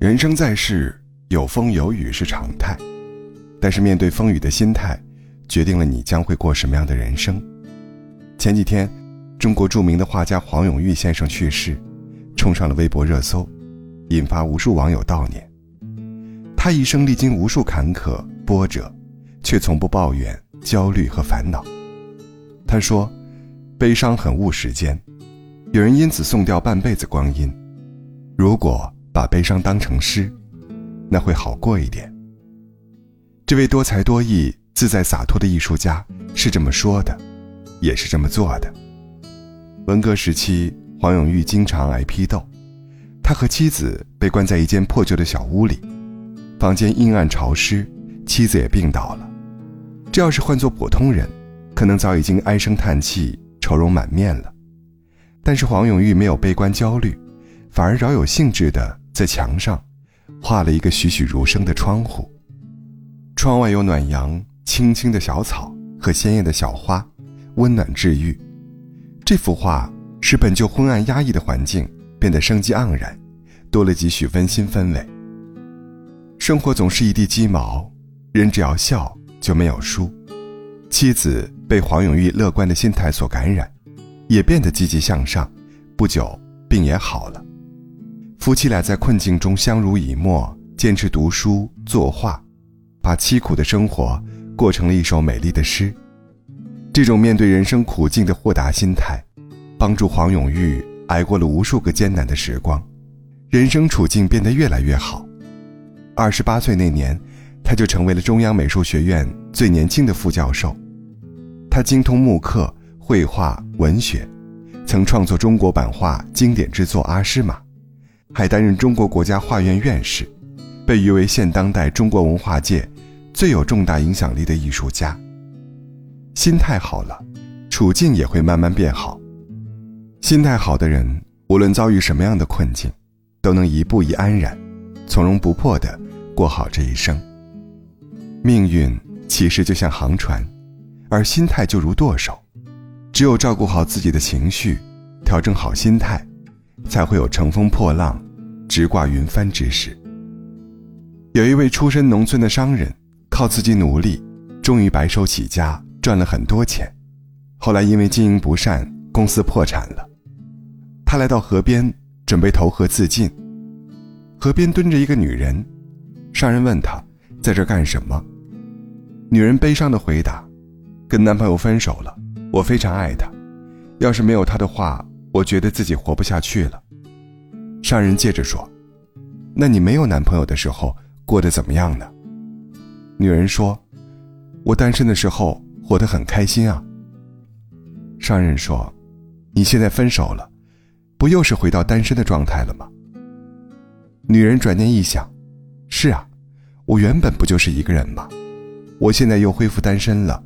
人生在世，有风有雨是常态，但是面对风雨的心态，决定了你将会过什么样的人生。前几天，中国著名的画家黄永玉先生去世，冲上了微博热搜，引发无数网友悼念。他一生历经无数坎坷波折，却从不抱怨、焦虑和烦恼。他说：“悲伤很误时间，有人因此送掉半辈子光阴。如果把悲伤当成诗，那会好过一点。”这位多才多艺、自在洒脱的艺术家是这么说的，也是这么做的。文革时期，黄永玉经常挨批斗，他和妻子被关在一间破旧的小屋里。房间阴暗潮湿，妻子也病倒了。这要是换做普通人，可能早已经唉声叹气、愁容满面了。但是黄永玉没有悲观焦虑，反而饶有兴致地在墙上画了一个栩栩如生的窗户。窗外有暖阳、青青的小草和鲜艳的小花，温暖治愈。这幅画使本就昏暗压抑的环境变得生机盎然，多了几许温馨氛围。生活总是一地鸡毛，人只要笑就没有输。妻子被黄永玉乐观的心态所感染，也变得积极向上，不久病也好了。夫妻俩在困境中相濡以沫，坚持读书作画，把凄苦的生活过成了一首美丽的诗。这种面对人生苦境的豁达心态，帮助黄永玉挨过了无数个艰难的时光，人生处境变得越来越好。二十八岁那年，他就成为了中央美术学院最年轻的副教授。他精通木刻、绘画、文学，曾创作中国版画经典之作《阿诗玛》，还担任中国国家画院院士，被誉为现当代中国文化界最有重大影响力的艺术家。心态好了，处境也会慢慢变好。心态好的人，无论遭遇什么样的困境，都能一步一安然，从容不迫的。过好这一生。命运其实就像航船，而心态就如舵手。只有照顾好自己的情绪，调整好心态，才会有乘风破浪、直挂云帆之时。有一位出身农村的商人，靠自己努力，终于白手起家，赚了很多钱。后来因为经营不善，公司破产了。他来到河边，准备投河自尽。河边蹲着一个女人。商人问他，在这干什么？女人悲伤的回答：“跟男朋友分手了，我非常爱他，要是没有他的话，我觉得自己活不下去了。”商人接着说：“那你没有男朋友的时候过得怎么样呢？”女人说：“我单身的时候活得很开心啊。”商人说：“你现在分手了，不又是回到单身的状态了吗？”女人转念一想。是啊，我原本不就是一个人吗？我现在又恢复单身了，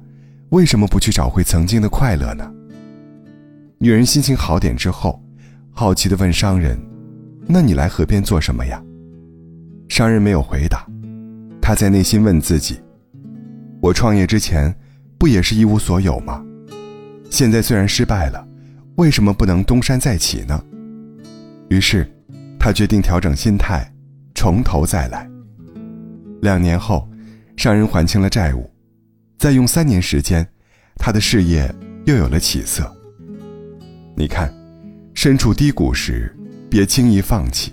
为什么不去找回曾经的快乐呢？女人心情好点之后，好奇地问商人：“那你来河边做什么呀？”商人没有回答，他在内心问自己：“我创业之前，不也是一无所有吗？现在虽然失败了，为什么不能东山再起呢？”于是，他决定调整心态，从头再来。两年后，商人还清了债务，再用三年时间，他的事业又有了起色。你看，身处低谷时，别轻易放弃，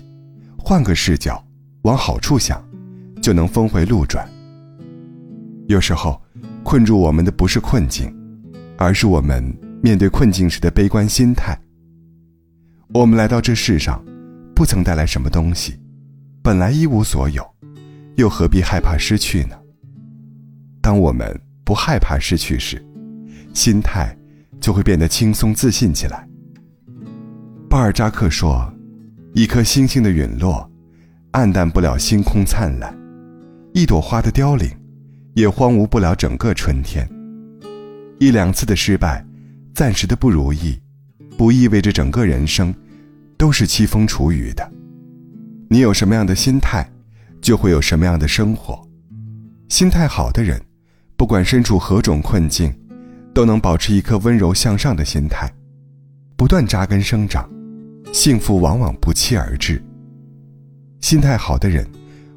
换个视角，往好处想，就能峰回路转。有时候，困住我们的不是困境，而是我们面对困境时的悲观心态。我们来到这世上，不曾带来什么东西，本来一无所有。又何必害怕失去呢？当我们不害怕失去时，心态就会变得轻松自信起来。巴尔扎克说：“一颗星星的陨落，暗淡不了星空灿烂；一朵花的凋零，也荒芜不了整个春天。一两次的失败，暂时的不如意，不意味着整个人生都是凄风楚雨的。你有什么样的心态？”就会有什么样的生活。心态好的人，不管身处何种困境，都能保持一颗温柔向上的心态，不断扎根生长，幸福往往不期而至。心态好的人，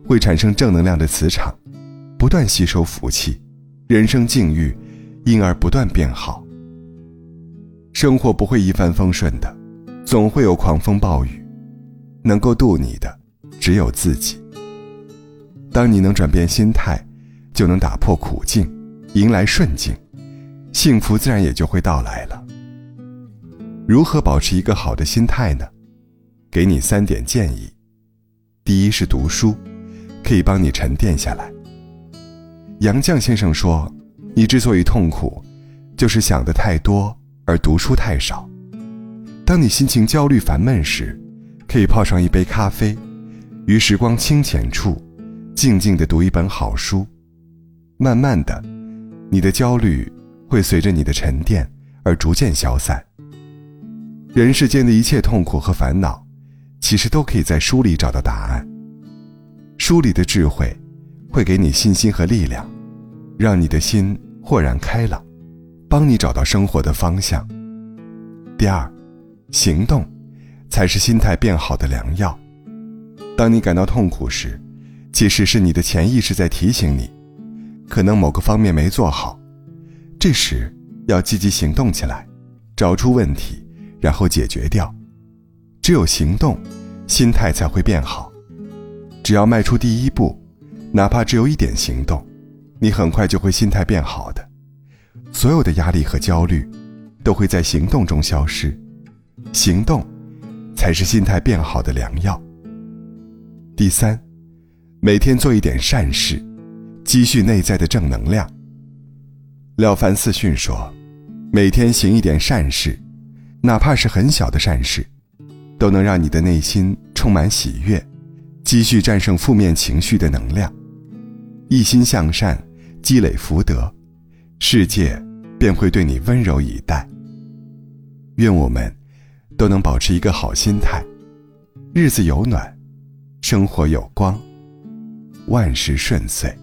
会产生正能量的磁场，不断吸收福气，人生境遇因而不断变好。生活不会一帆风顺的，总会有狂风暴雨，能够渡你的只有自己。当你能转变心态，就能打破苦境，迎来顺境，幸福自然也就会到来了。如何保持一个好的心态呢？给你三点建议。第一是读书，可以帮你沉淀下来。杨绛先生说：“你之所以痛苦，就是想的太多。”而读书太少。当你心情焦虑烦闷时，可以泡上一杯咖啡，于时光清浅处，静静地读一本好书。慢慢的，你的焦虑会随着你的沉淀而逐渐消散。人世间的一切痛苦和烦恼，其实都可以在书里找到答案。书里的智慧，会给你信心和力量，让你的心豁然开朗。帮你找到生活的方向。第二，行动，才是心态变好的良药。当你感到痛苦时，其实是你的潜意识在提醒你，可能某个方面没做好。这时要积极行动起来，找出问题，然后解决掉。只有行动，心态才会变好。只要迈出第一步，哪怕只有一点行动，你很快就会心态变好的。所有的压力和焦虑，都会在行动中消失。行动，才是心态变好的良药。第三，每天做一点善事，积蓄内在的正能量。廖凡四训说：“每天行一点善事，哪怕是很小的善事，都能让你的内心充满喜悦，积蓄战胜负面情绪的能量。一心向善，积累福德。”世界便会对你温柔以待。愿我们都能保持一个好心态，日子有暖，生活有光，万事顺遂。